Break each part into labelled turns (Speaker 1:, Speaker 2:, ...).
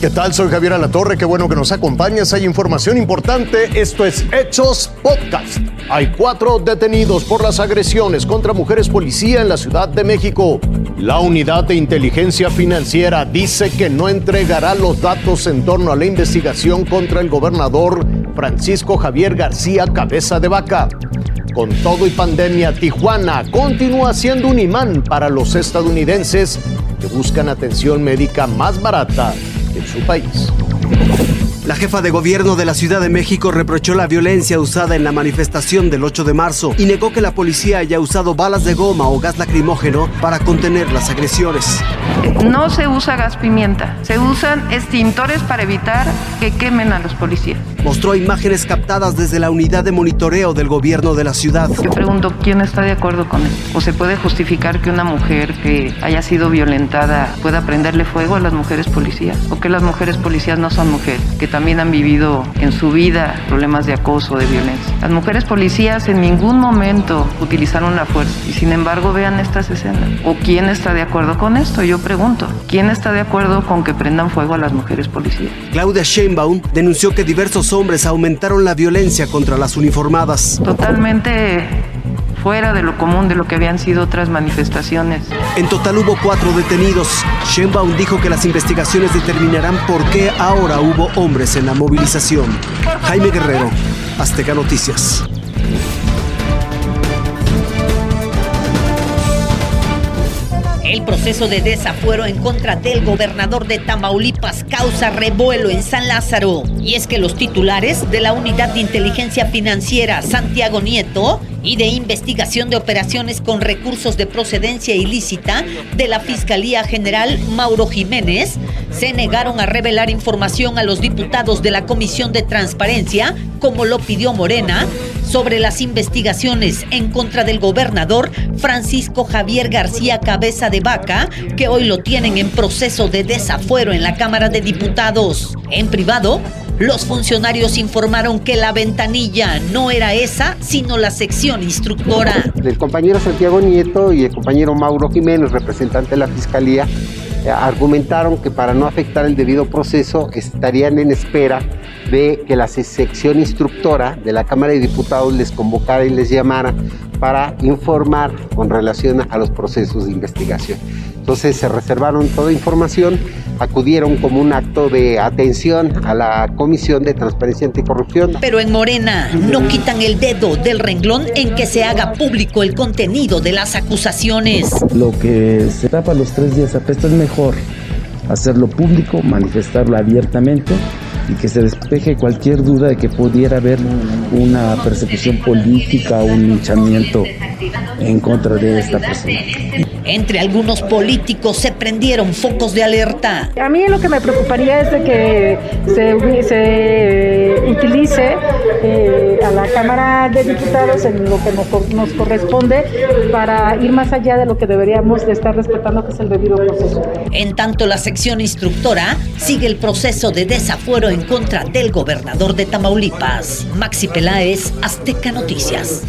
Speaker 1: ¿Qué tal? Soy Javier Alatorre, qué bueno que nos acompañas. Hay información importante. Esto es Hechos Podcast. Hay cuatro detenidos por las agresiones contra mujeres policía en la Ciudad de México. La unidad de inteligencia financiera dice que no entregará los datos en torno a la investigación contra el gobernador Francisco Javier García Cabeza de Vaca. Con todo y pandemia, Tijuana continúa siendo un imán para los estadounidenses que buscan atención médica más barata en su país.
Speaker 2: La jefa de gobierno de la Ciudad de México reprochó la violencia usada en la manifestación del 8 de marzo y negó que la policía haya usado balas de goma o gas lacrimógeno para contener las agresiones.
Speaker 3: No se usa gas pimienta, se usan extintores para evitar que quemen a los policías.
Speaker 2: Mostró imágenes captadas desde la unidad de monitoreo del gobierno de la ciudad.
Speaker 3: Yo pregunto, ¿quién está de acuerdo con esto? ¿O se puede justificar que una mujer que haya sido violentada pueda prenderle fuego a las mujeres policías? ¿O que las mujeres policías no son mujeres? Que también han vivido en su vida problemas de acoso, de violencia. Las mujeres policías en ningún momento utilizaron la fuerza y sin embargo vean estas escenas. ¿O quién está de acuerdo con esto? Yo pregunto, ¿quién está de acuerdo con que prendan fuego a las mujeres policías?
Speaker 2: Claudia Sheinbaum denunció que diversos hombres aumentaron la violencia contra las uniformadas.
Speaker 3: Totalmente fuera de lo común de lo que habían sido otras manifestaciones.
Speaker 2: En total hubo cuatro detenidos. Sheinbaum dijo que las investigaciones determinarán por qué ahora hubo hombres en la movilización. Jaime Guerrero, Azteca Noticias.
Speaker 4: El proceso de desafuero en contra del gobernador de Tamaulipas causa revuelo en San Lázaro. Y es que los titulares de la Unidad de Inteligencia Financiera Santiago Nieto y de investigación de operaciones con recursos de procedencia ilícita de la Fiscalía General Mauro Jiménez se negaron a revelar información a los diputados de la Comisión de Transparencia, como lo pidió Morena, sobre las investigaciones en contra del gobernador Francisco Javier García Cabeza de Vaca, que hoy lo tienen en proceso de desafuero en la Cámara de Diputados. En privado, los funcionarios informaron que la ventanilla no era esa, sino la sección instructora.
Speaker 5: El compañero Santiago Nieto y el compañero Mauro Jiménez, representante de la Fiscalía, argumentaron que para no afectar el debido proceso estarían en espera de que la sección instructora de la Cámara de Diputados les convocara y les llamara para informar con relación a los procesos de investigación. Entonces se reservaron toda información, acudieron como un acto de atención a la Comisión de Transparencia Anticorrupción.
Speaker 4: Pero en Morena no quitan el dedo del renglón en que se haga público el contenido de las acusaciones.
Speaker 6: Lo que se tapa los tres días apesta es mejor hacerlo público, manifestarlo abiertamente y que se despeje cualquier duda de que pudiera haber una persecución política o un linchamiento en contra de esta persona.
Speaker 4: Entre algunos políticos se prendieron focos de alerta.
Speaker 7: A mí lo que me preocuparía es de que se, se utilice eh, a la Cámara de Diputados en lo que nos, nos, corresponde para ir más allá de lo que deberíamos de estar respetando, que es el debido proceso.
Speaker 4: En tanto, la sección instructora sigue el proceso de desafuero en contra del gobernador de Tamaulipas. Maxi Peláez, Azteca Noticias.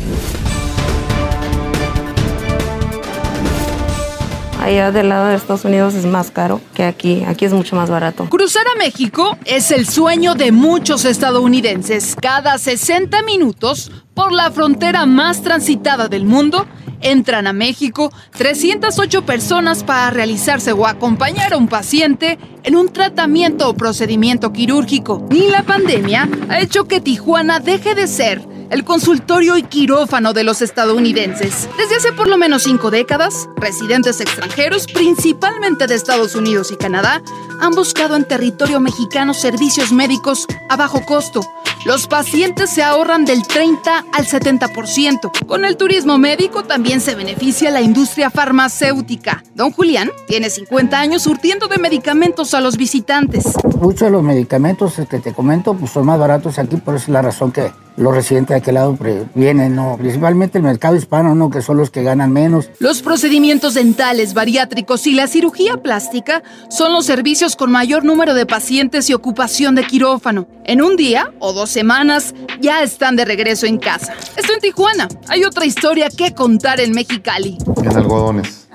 Speaker 8: allá del lado de Estados Unidos es más caro que aquí. Aquí es mucho más barato.
Speaker 9: Cruzar a México es el sueño de muchos estadounidenses. Cada 60 minutos, por la frontera más transitada del mundo, entran a México 308 personas para realizarse o acompañar a un paciente en un tratamiento o procedimiento quirúrgico. Ni la pandemia ha hecho que Tijuana deje de ser el consultorio y quirófano de los estadounidenses. Desde hace por lo menos cinco décadas, residentes extranjeros, principalmente de Estados Unidos y Canadá, han buscado en territorio mexicano servicios médicos a bajo costo. Los pacientes se ahorran del 30 al 70%. Con el turismo médico también se beneficia la industria farmacéutica. Don Julián tiene 50 años surtiendo de medicamentos a los visitantes.
Speaker 10: Muchos de los medicamentos que te comento pues, son más baratos aquí, por eso es la razón que los residentes de aquel lado vienen, ¿no? principalmente el mercado hispano, ¿no? que son los que ganan menos.
Speaker 9: Los procedimientos dentales, bariátricos y la cirugía plástica son los servicios con mayor número de pacientes y ocupación de quirófano. En un día o dos semanas ya están de regreso en casa. Esto en Tijuana. Hay otra historia que contar en Mexicali.
Speaker 11: En algodones.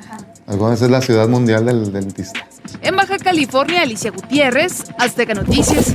Speaker 11: Algodones es la ciudad mundial del dentista.
Speaker 9: En Baja California, Alicia Gutiérrez, Azteca Noticias.